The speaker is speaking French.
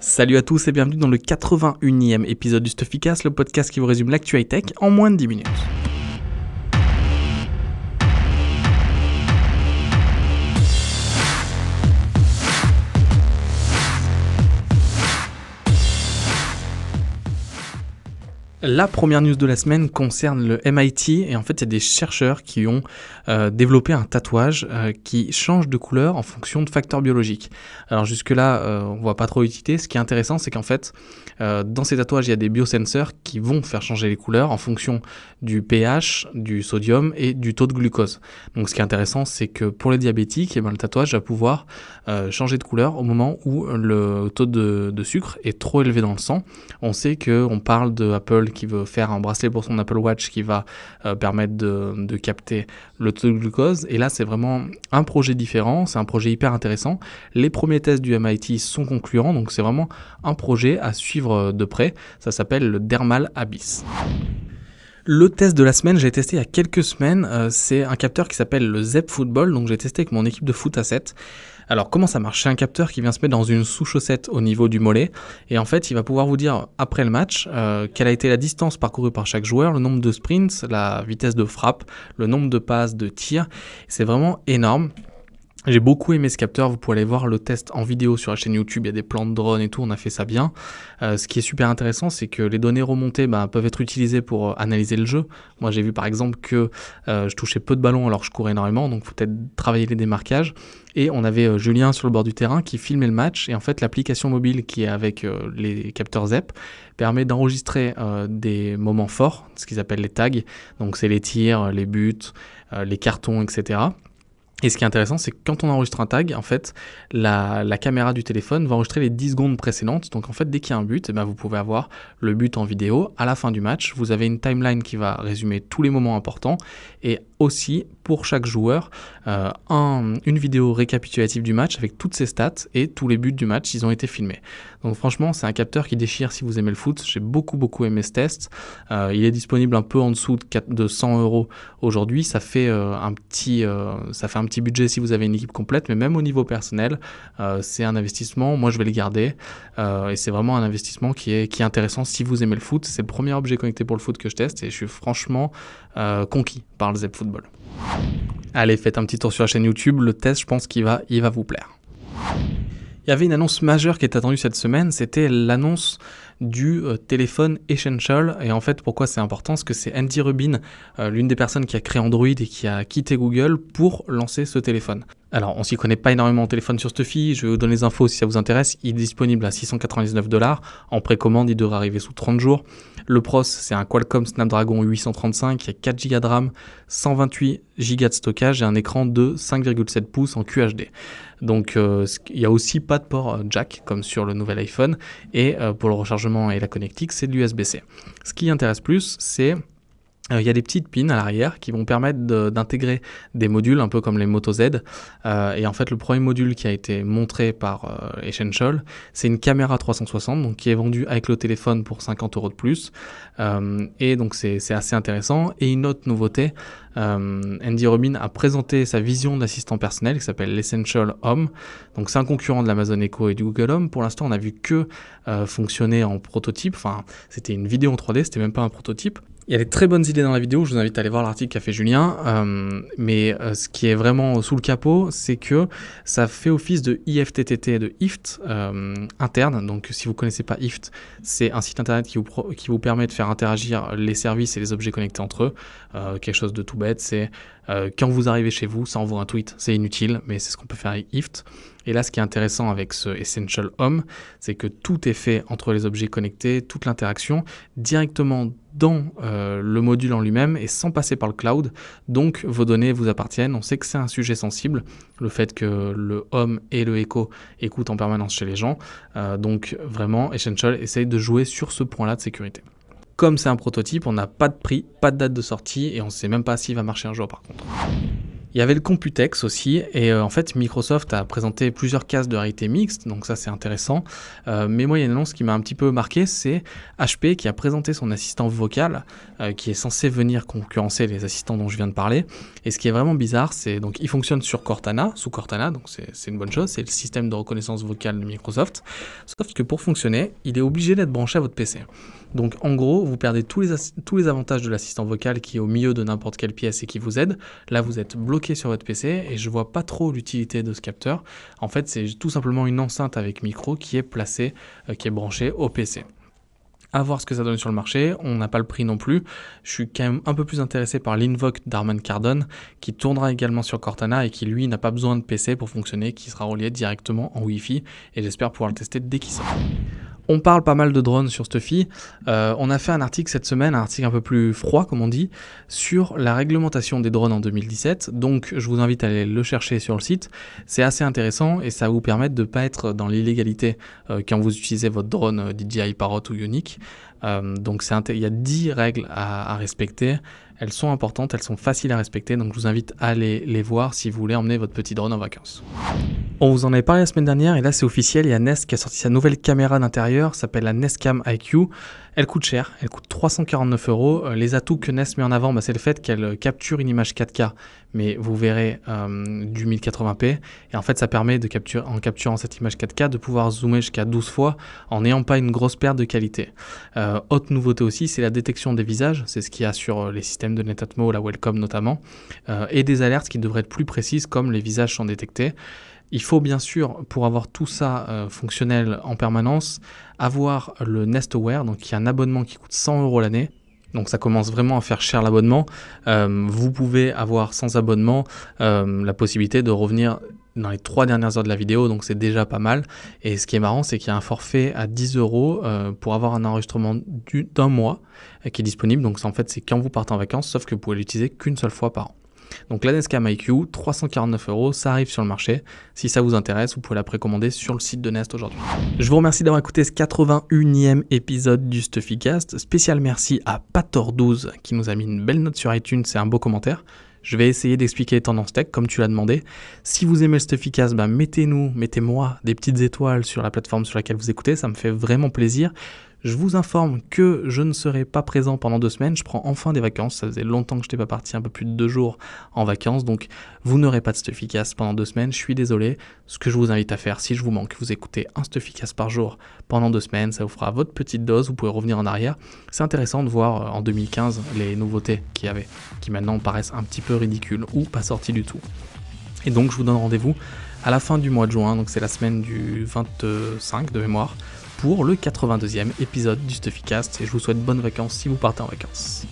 Salut à tous et bienvenue dans le 81e épisode du Stuffycast, le podcast qui vous résume l'actu en moins de 10 minutes. La première news de la semaine concerne le MIT et en fait il y a des chercheurs qui ont euh, développé un tatouage euh, qui change de couleur en fonction de facteurs biologiques. Alors jusque là euh, on voit pas trop l'utilité. Ce qui est intéressant c'est qu'en fait dans ces tatouages il y a des biosensors qui vont faire changer les couleurs en fonction du pH, du sodium et du taux de glucose. Donc ce qui est intéressant c'est que pour les diabétiques eh ben, le tatouage va pouvoir changer de couleur au moment où le taux de, de, sucre est trop élevé dans le sang. On sait que on parle de Apple qui veut faire un bracelet pour son Apple Watch qui va euh, permettre de, capter le taux de glucose. Et là, c'est vraiment un projet différent, c'est un projet hyper intéressant. Les premiers tests du MIT sont concluants, donc c'est vraiment un projet à suivre euh, de près. Ça s'appelle le Dermal Abyss. Le test de la semaine, j'ai testé il y a quelques semaines. Euh, c'est un capteur qui s'appelle le Zep Football. Donc j'ai testé avec mon équipe de foot à 7. Alors comment ça marche? C'est un capteur qui vient se mettre dans une sous-chaussette au niveau du mollet et en fait il va pouvoir vous dire après le match euh, quelle a été la distance parcourue par chaque joueur, le nombre de sprints, la vitesse de frappe, le nombre de passes, de tirs. C'est vraiment énorme. J'ai beaucoup aimé ce capteur, vous pouvez aller voir le test en vidéo sur la chaîne YouTube, il y a des plans de drone et tout, on a fait ça bien. Euh, ce qui est super intéressant, c'est que les données remontées bah, peuvent être utilisées pour euh, analyser le jeu. Moi j'ai vu par exemple que euh, je touchais peu de ballons alors que je courais énormément, donc faut peut-être travailler les démarquages. Et on avait Julien sur le bord du terrain qui filmait le match, et en fait l'application mobile qui est avec les capteurs ZEP permet d'enregistrer des moments forts, ce qu'ils appellent les tags, donc c'est les tirs, les buts, les cartons, etc. Et ce qui est intéressant, c'est que quand on enregistre un tag, en fait, la, caméra du téléphone va enregistrer les 10 secondes précédentes. Donc en fait, dès qu'il y a un but, eh ben, vous pouvez avoir le but en vidéo. À la fin du match, vous avez une timeline qui va résumer tous les moments importants. Et aussi, pour chaque joueur, euh, une vidéo récapitulative du match avec toutes ses stats et tous les buts du match, ils ont été filmés. Donc franchement, c'est un capteur qui déchire si vous aimez le foot. J'ai beaucoup, beaucoup aimé ce test. Euh, il est disponible un peu en dessous de, 100 euros aujourd'hui. Ça fait euh, un petit... ça fait un petit budget si vous avez une équipe complète, mais même au niveau personnel, c'est un investissement. Moi, je vais le garder et c'est vraiment un investissement qui est, qui est intéressant si vous aimez le foot. C'est le premier objet connecté pour le foot que je teste et je suis franchement euh, conquis par le Zep Football. Allez, faites un petit tour sur la chaîne YouTube. Le test, je pense qu'il va, il va vous plaire. Il y avait une annonce majeure qui est attendue cette semaine, c'était l'annonce du euh, téléphone Essential. Et en fait, pourquoi c'est important? Parce que c'est Andy Rubin, euh, l'une des personnes qui a créé Android et qui a quitté Google pour lancer ce téléphone. Alors, on s'y connaît pas énormément en téléphone sur Stuffy. Je vais vous donner les infos si ça vous intéresse. Il est disponible à 699 dollars. En précommande, il devrait arriver sous 30 jours. Le pros, c'est un Qualcomm Snapdragon 835 qui a 4 Go de RAM, 128 Go de stockage et un écran de 5,7 pouces en QHD. Donc, euh, il n'y a aussi pas de port jack comme sur le nouvel iPhone. Et pour le rechargement et la connectique, c'est de l'USB-C. Ce qui intéresse plus, c'est euh, il y a des petites pins à l'arrière qui vont permettre d'intégrer des modules un peu comme les Moto Z. Euh, et en fait, le premier module qui a été montré par euh, Essential, c'est une caméra 360 donc qui est vendue avec le téléphone pour 50 euros de plus. et donc c'est assez intéressant. Et une autre nouveauté, Andy Robin a présenté sa vision d'assistant personnel qui s'appelle l'Essential Home. Donc c'est un concurrent de l'Amazon Echo et du Google Home. Pour l'instant, on a vu que fonctionner en prototype. Enfin, c'était une vidéo en 3D, c'était même pas un prototype. Il y a des très bonnes idées dans la vidéo, je vous invite à aller voir l'article qu'a fait Julien, euh, mais euh, ce qui est vraiment sous le capot, c'est que ça fait office de IFTTT, de IFT euh, interne. Donc si vous ne connaissez pas IFT, c'est un site internet qui vous, qui vous permet de faire interagir les services et les objets connectés entre eux. quelque chose de tout bête, c'est quand vous arrivez chez vous, ça envoie un tweet, c'est inutile, mais c'est ce qu'on peut faire avec IFT. Et là, ce qui est intéressant avec ce Essential Home, c'est que tout est fait entre les objets connectés, toute l'interaction, directement dans euh, le module en lui-même et sans passer par le cloud. Donc vos données vous appartiennent. On sait que c'est un sujet sensible, le fait que le Home et le Echo écoutent en permanence chez les gens. Euh, donc vraiment, Essential essaye de jouer sur ce point-là de sécurité. Comme c'est un prototype, on n'a pas de prix, pas de date de sortie et on ne sait même pas s'il va marcher un jour par contre. Il y avait le Computex aussi, et euh, en fait Microsoft a présenté plusieurs cases de réalité mixte, donc ça c'est intéressant. Euh, mais moyennant, ce qui m'a un petit peu marqué, c'est HP qui a présenté son assistant vocal, euh, qui est censé venir concurrencer les assistants dont je viens de parler. Et ce qui est vraiment bizarre, c'est donc il fonctionne sur Cortana, sous Cortana, donc c'est une bonne chose, c'est le système de reconnaissance vocale de Microsoft. Sauf que pour fonctionner, il est obligé d'être branché à votre PC. Donc en gros, vous perdez tous les, avantages de l'assistant vocal qui est au milieu de n'importe quelle pièce et qui vous aide. Là, vous êtes bloqué sur votre PC et je vois pas trop l'utilité de ce capteur. En fait, c'est tout simplement une enceinte avec micro qui est placée, euh, qui est branchée au PC à voir ce que ça donne sur le marché. On n'a pas le prix non plus. Je suis quand même un peu plus intéressé par l'Invoke d'Arman Cardone, qui tournera également sur Cortana et qui lui n'a pas besoin de PC pour fonctionner, qui sera relié directement en Wi-Fi et j'espère pouvoir le tester dès qu'il sort. On parle pas mal de drones sur Stuffy. Euh, on a fait un article cette semaine, un article un peu plus froid, comme on dit, sur la réglementation des drones en 2017. Donc, je vous invite à aller le chercher sur le site. C'est assez intéressant et ça va vous permettre de ne pas être dans l'illégalité euh, quand vous utilisez votre drone euh, DJI Parrot ou Unique. donc, il y a 10 règles à, respecter. Elles sont importantes, elles sont faciles à respecter. Donc, je vous invite à aller les voir si vous voulez emmener votre petit drone en vacances. On vous en avait parlé la semaine dernière et là c'est officiel, il y a Nest qui a sorti sa nouvelle caméra d'intérieur, s'appelle la Nest Cam IQ. Elle coûte cher, elle coûte 349 euros. Euh, les atouts que Nest met en avant, bah, c'est le fait qu'elle euh, capture une image 4K, mais vous verrez euh, du 1080p. Et en fait, ça permet de capturer, en capturant cette image 4K de pouvoir zoomer jusqu'à 12 fois en n'ayant pas une grosse perte de qualité. autre nouveauté aussi, c'est la détection des visages. C'est ce qu'il y a sur les systèmes de Netatmo, la Welcome notamment, et des alertes qui devraient être plus précises, comme les visages sont détectés. Il faut bien sûr, pour avoir tout ça euh, fonctionnel en permanence, avoir le Nestware, donc qui est un abonnement qui coûte 100 euros l'année. Donc ça commence vraiment à faire cher l'abonnement. Euh, vous pouvez avoir sans abonnement euh, la possibilité de revenir dans les trois dernières heures de la vidéo, donc c'est déjà pas mal. Et ce qui est marrant, c'est qu'il y a un forfait à 10 euros pour avoir un enregistrement d'un mois qui est disponible. Donc en fait, c'est quand vous partez en vacances, sauf que vous pouvez l'utiliser qu'une seule fois par an. Donc la Nestcam IQ, 349 euros, ça arrive sur le marché. Si ça vous intéresse, vous pouvez la précommander sur le site de Nest aujourd'hui. Je vous remercie d'avoir écouté ce 81e épisode du Stuffycast. Spécial merci à Pator12 qui nous a mis une belle note sur iTunes, c'est un beau commentaire. Je vais essayer d'expliquer les tendances tech comme tu l'as demandé. Si vous aimez le Stuffycast, bah mettez-nous, mettez-moi des petites étoiles sur la plateforme sur laquelle vous écoutez, ça me fait vraiment plaisir. Je vous informe que je ne serai pas présent pendant deux semaines. Je prends enfin des vacances. Ça faisait longtemps que je n'étais pas parti, un peu plus de deux jours en vacances. Donc, vous n'aurez pas de efficace pendant deux semaines. Je suis désolé. Ce que je vous invite à faire, si je vous manque, vous écoutez un efficace par jour pendant deux semaines. Ça vous fera votre petite dose. Vous pouvez revenir en arrière. C'est intéressant de voir euh, en 2015 les nouveautés qu'il y avait, qui maintenant paraissent un petit peu ridicules ou pas sorties du tout. Et donc, je vous donne rendez-vous à la fin du mois de juin. Donc, c'est la semaine du 25 de mémoire pour le 82e épisode du Stuffycast et je vous souhaite bonnes vacances si vous partez en vacances.